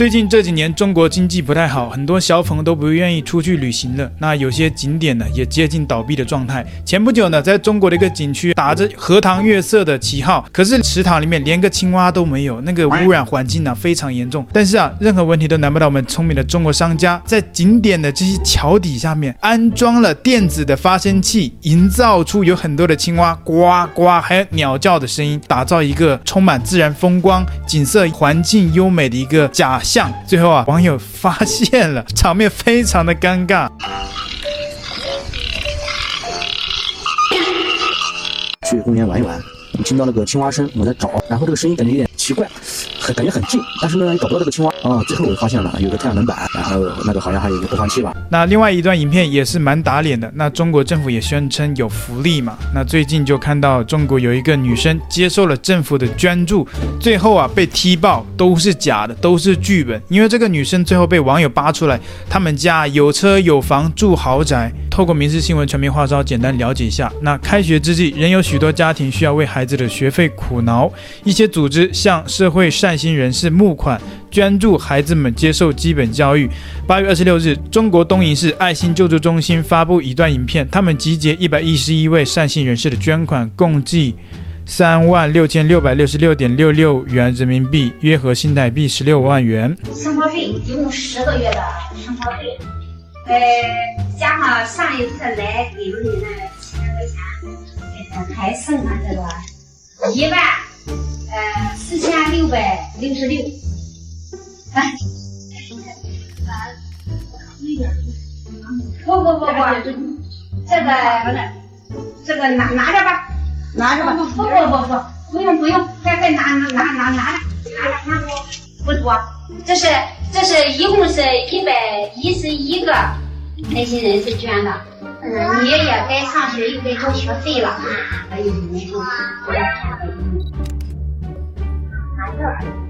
最近这几年中国经济不太好，很多小粉都不愿意出去旅行了。那有些景点呢也接近倒闭的状态。前不久呢，在中国的一个景区打着荷塘月色的旗号，可是池塘里面连个青蛙都没有，那个污染环境呢非常严重。但是啊，任何问题都难不倒我们聪明的中国商家，在景点的这些桥底下面安装了电子的发声器，营造出有很多的青蛙呱呱，还有鸟叫的声音，打造一个充满自然风光、景色环境优美的一个假。像最后啊，网友发现了，场面非常的尴尬。去公园玩一玩，我听到那个青蛙声，我在找，然后这个声音感觉有点奇怪。很感觉很近，但是呢，找不到这个青蛙啊、哦。最后我发现了有个太阳能板，然后那个好像还有一个播放器吧。那另外一段影片也是蛮打脸的。那中国政府也宣称有福利嘛。那最近就看到中国有一个女生接受了政府的捐助，最后啊被踢爆都是假的，都是剧本。因为这个女生最后被网友扒出来，他们家有车有房住豪宅。透过民事新闻全民化招简单了解一下。那开学之际，仍有许多家庭需要为孩子的学费苦恼，一些组织向社会善心人士募款，捐助孩子们接受基本教育。八月二十六日，中国东营市爱心救助中心发布一段影片，他们集结一百一十一位善心人士的捐款，共计三万六千六百六十六点六六元人民币，约合新台币十六万元。生活费一共十个月的生活费，呃，加上上一次来给你那几千块钱，还剩了这个一万。六百六十六。哎，不不不不，这个这个拿拿着吧，拿着吧。不不不不，不用不用，再再拿拿拿拿拿拿拿不多，这是这是一共是一百一十一个爱心人士捐的。嗯，你也该上学又该交学费了，还有你们不要这儿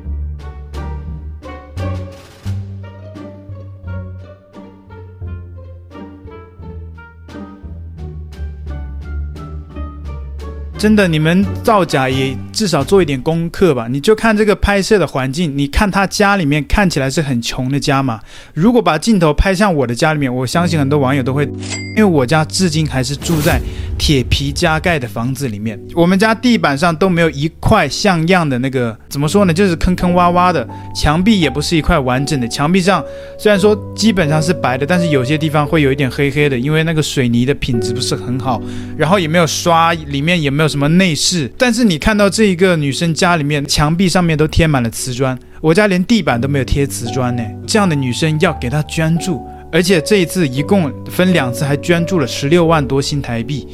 真的，你们造假也至少做一点功课吧。你就看这个拍摄的环境，你看他家里面看起来是很穷的家嘛。如果把镜头拍向我的家里面，我相信很多网友都会，因为我家至今还是住在铁皮加盖的房子里面，我们家地板上都没有一块像样的那个，怎么说呢，就是坑坑洼洼的，墙壁也不是一块完整的。墙壁上虽然说基本上是白的，但是有些地方会有一点黑黑的，因为那个水泥的品质不是很好，然后也没有刷，里面也没有。什么内饰？但是你看到这一个女生家里面墙壁上面都贴满了瓷砖，我家连地板都没有贴瓷砖呢。这样的女生要给她捐助，而且这一次一共分两次，还捐助了十六万多新台币。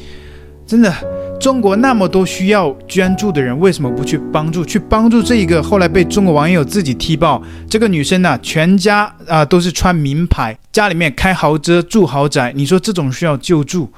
真的，中国那么多需要捐助的人，为什么不去帮助？去帮助这一个后来被中国网友自己踢爆，这个女生呢，全家啊、都是穿名牌，家里面开豪车住豪宅，你说这种需要救助？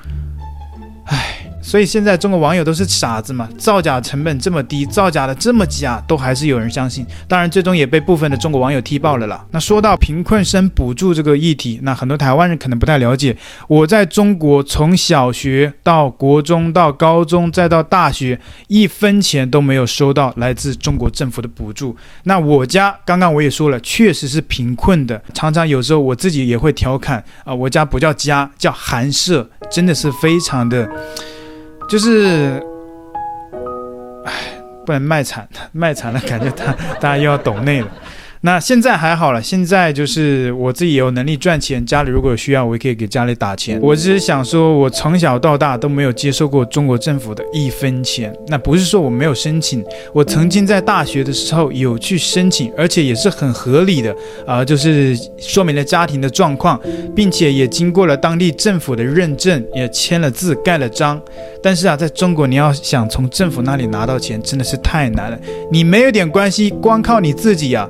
唉。所以现在中国网友都是傻子嘛？造假成本这么低，造假的这么假，都还是有人相信。当然，最终也被部分的中国网友踢爆了啦。那说到贫困生补助这个议题，那很多台湾人可能不太了解。我在中国从小学到国中到高中再到大学，一分钱都没有收到来自中国政府的补助。那我家刚刚我也说了，确实是贫困的，常常有时候我自己也会调侃啊，我家不叫家，叫寒舍，真的是非常的。就是，唉，不能卖惨，卖惨了，感觉大大家又要懂内了。那现在还好了，现在就是我自己有能力赚钱，家里如果有需要，我也可以给家里打钱。我只是想说，我从小到大都没有接受过中国政府的一分钱。那不是说我没有申请，我曾经在大学的时候有去申请，而且也是很合理的啊、就是说明了家庭的状况，并且也经过了当地政府的认证，也签了字，盖了章。但是啊，在中国你要想从政府那里拿到钱，真的是太难了。你没有点关系，光靠你自己呀、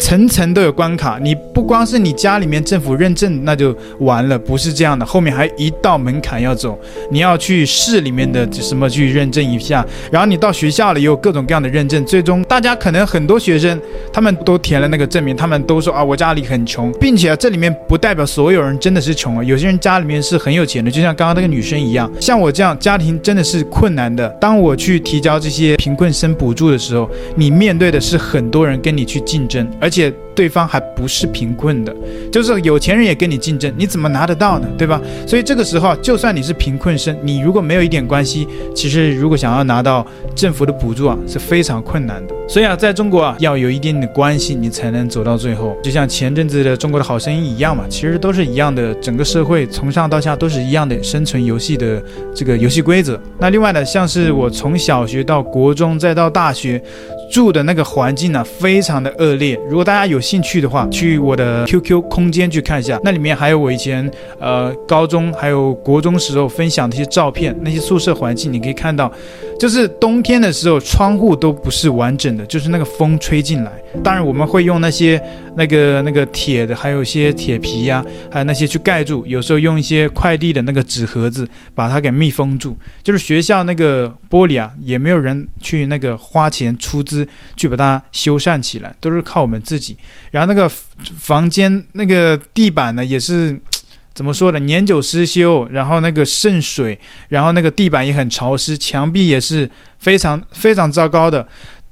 层层都有关卡，你不光是你家里面政府认证那就完了，不是这样的，后面还一道门槛要走，你要去市里面的什么去认证一下，然后你到学校里也有各种各样的认证，最终大家可能很多学生他们都填了那个证明，他们都说啊我家里很穷，并且这里面不代表所有人真的是穷啊，有些人家里面是很有钱的，就像刚刚那个女生一样，像我这样家庭真的是困难的，当我去提交这些贫困生补助的时候，你面对的是很多人跟你去竞争，而。而且对方还不是贫困的，就是有钱人也跟你竞争，你怎么拿得到呢？对吧？所以这个时候，就算你是贫困生，你如果没有一点关系，其实如果想要拿到政府的补助啊，是非常困难的。所以啊，在中国啊，要有一定的关系，你才能走到最后。就像前阵子的《中国的好声音》一样嘛，其实都是一样的，整个社会从上到下都是一样的生存游戏的这个游戏规则。那另外呢，像是我从小学到国中再到大学。住的那个环境呢，非常的恶劣。如果大家有兴趣的话，去我的 QQ 空间去看一下，那里面还有我以前呃高中还有国中时候分享的一些照片，那些宿舍环境你可以看到，就是冬天的时候窗户都不是完整的，就是那个风吹进来。当然我们会用那些那个那个铁的，还有一些铁皮呀、还有那些去盖住。有时候用一些快递的那个纸盒子把它给密封住。就是学校那个玻璃啊，也没有人去那个花钱出资。去把它修缮起来，都是靠我们自己。然后那个房间那个地板呢，也是怎么说呢？年久失修，然后那个渗水，然后那个地板也很潮湿，墙壁也是非常非常糟糕的。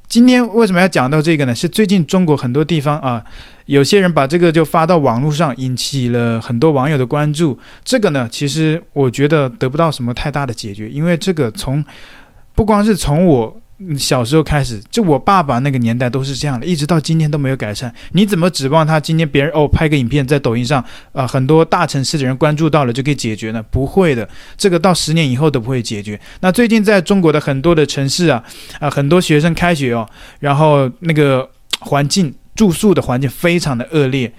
今天为什么要讲到这个呢？是最近中国很多地方啊，有些人把这个就发到网络上，引起了很多网友的关注。这个呢，其实我觉得得不到什么太大的解决，因为这个从不光是从我。小时候开始，就我爸爸那个年代都是这样的，一直到今天都没有改善。你怎么指望他今天别人哦拍个影片在抖音上，啊、很多大城市的人关注到了就可以解决呢？不会的，这个到十年以后都不会解决。那最近在中国的很多的城市啊，啊、很多学生开学哦，然后那个环境住宿的环境非常的恶劣。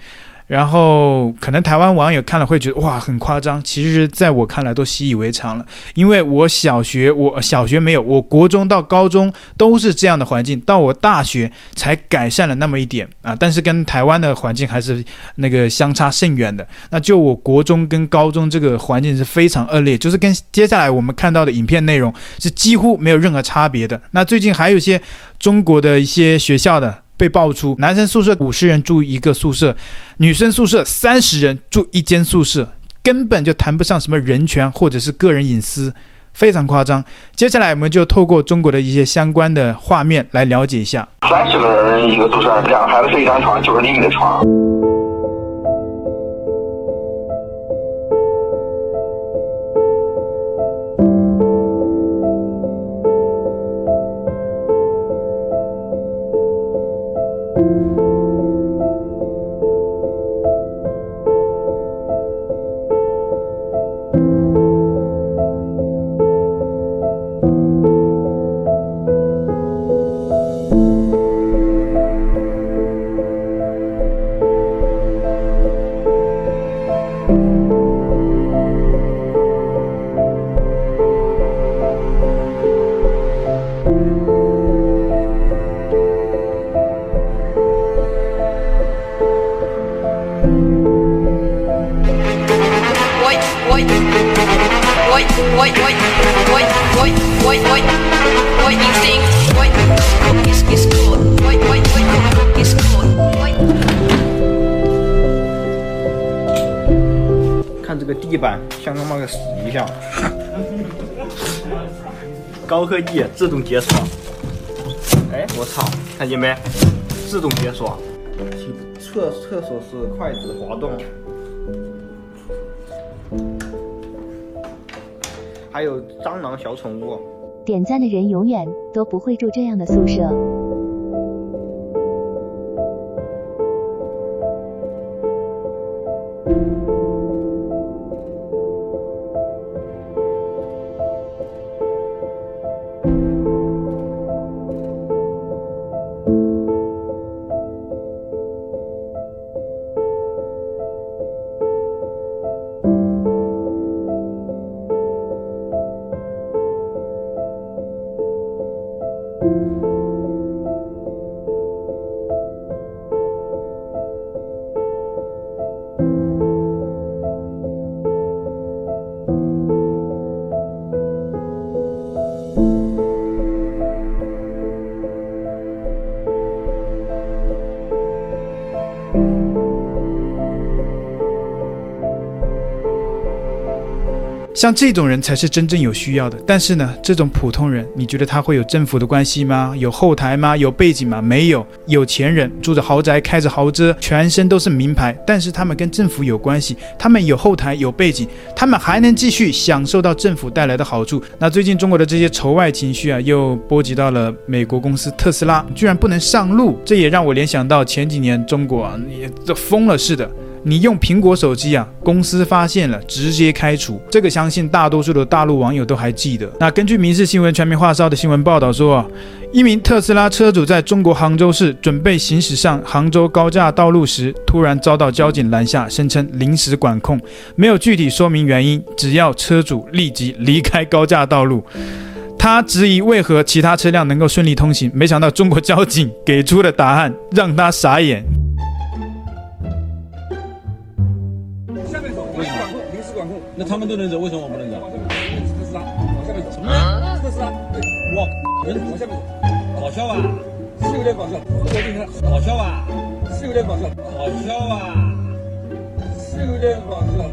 然后可能台湾网友看了会觉得哇很夸张，其实在我看来都习以为常了。因为我小学我小学没有，我国中到高中都是这样的环境，到我大学才改善了那么一点啊。但是跟台湾的环境还是那个相差甚远的。那就我国中跟高中这个环境是非常恶劣，就是跟接下来我们看到的影片内容是几乎没有任何差别的。那最近还有一些中国的一些学校的。被爆出男生宿舍五十人住一个宿舍，女生宿舍三十人住一间宿舍，根本就谈不上什么人权或者是个人隐私，非常夸张。接下来我们就透过中国的一些相关的画面来了解一下。三十个人一个宿舍，两孩子睡一张床，九十厘米的床。看这个地板，像他妈个屎一样。高科技自动解锁。哎，我操，看见没？自动解锁。厕厕所是筷子滑动。还有蟑螂小宠物。点赞的人永远都不会住这样的宿舍。像这种人才是真正有需要的。但是呢，这种普通人，你觉得他会有政府的关系吗？有后台吗？有背景吗？没有。有钱人住着豪宅，开着豪车，全身都是名牌，但是他们跟政府有关系，他们有后台有背景，他们还能继续享受到政府带来的好处。那最近中国的这些仇外情绪啊，又波及到了美国公司特斯拉，居然不能上路，这也让我联想到前几年中国啊，也这疯了似的。你用苹果手机啊，公司发现了直接开除，这个相信大多数的大陆网友都还记得。那根据民事新闻全民话骚的新闻报道说啊，一名特斯拉车主在中国杭州市准备行驶上杭州高架道路时，突然遭到交警拦下，声称临时管控，没有具体说明原因，只要车主立即离开高架道路。他质疑为何其他车辆能够顺利通行，没想到中国交警给出的答案让他傻眼。那他们都能走，为什么我不能走？特斯拉往下面走，什么？特斯拉，哇，人往下面走，搞笑吧？是有点搞笑。我今天搞笑吧？是有点搞笑。搞笑啊？是有点搞笑。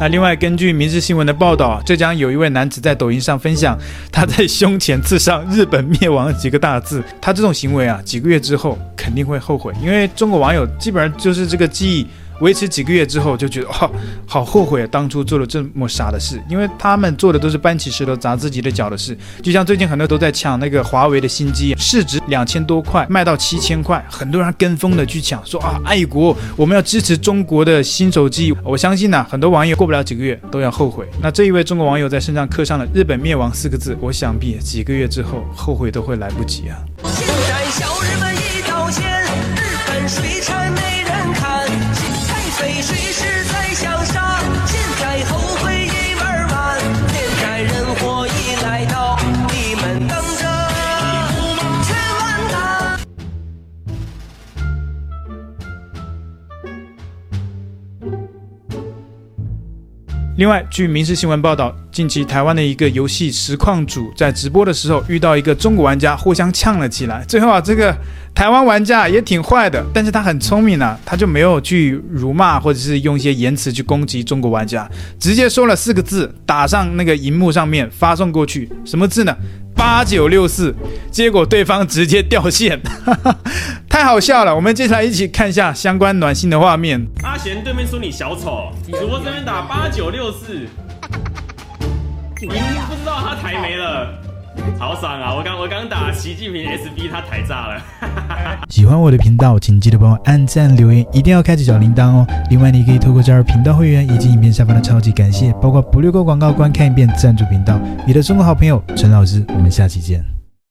那另外，根据民事新闻的报道，浙江有一位男子在抖音上分享他在胸前刺上“日本灭亡”几个大字。他这种行为啊，几个月之后肯定会后悔，因为中国网友基本上就是这个记忆。维持几个月之后，就觉得哦，好后悔啊，当初做了这么傻的事。因为他们做的都是搬起石头砸自己的脚的事。就像最近很多都在抢那个华为的新机，市值两千多块，卖到七千块，很多人跟风的去抢，说啊，爱国，我们要支持中国的新手机。我相信呢、很多网友过不了几个月都要后悔。那这一位中国网友在身上刻上了“日本灭亡”四个字，我想必几个月之后后悔都会来不及啊。另外，据民事新闻报道，近期台湾的一个游戏实况组在直播的时候遇到一个中国玩家，互相呛了起来。最后啊，这个。台湾玩家也挺坏的，但是他很聪明啊，他就没有去辱骂或者是用一些言辞去攻击中国玩家，直接说了四个字，打上那个荧幕上面发送过去，什么字呢？八九六四，结果对方直接掉线，太好笑了。我们接下来一起看一下相关暖心的画面。阿贤对面说你小丑，主播这边打八九六四，你不知道他台没了。好爽啊！我刚我刚打习近平 SB，他台炸了。喜欢我的频道，请记得帮我按赞留言，一定要开启小铃铛哦。另外，你可以透过加入频道会员以及影片下方的超级感谢，包括不略过广告、观看一遍赞助频道。你的中国好朋友陈老师，我们下期见。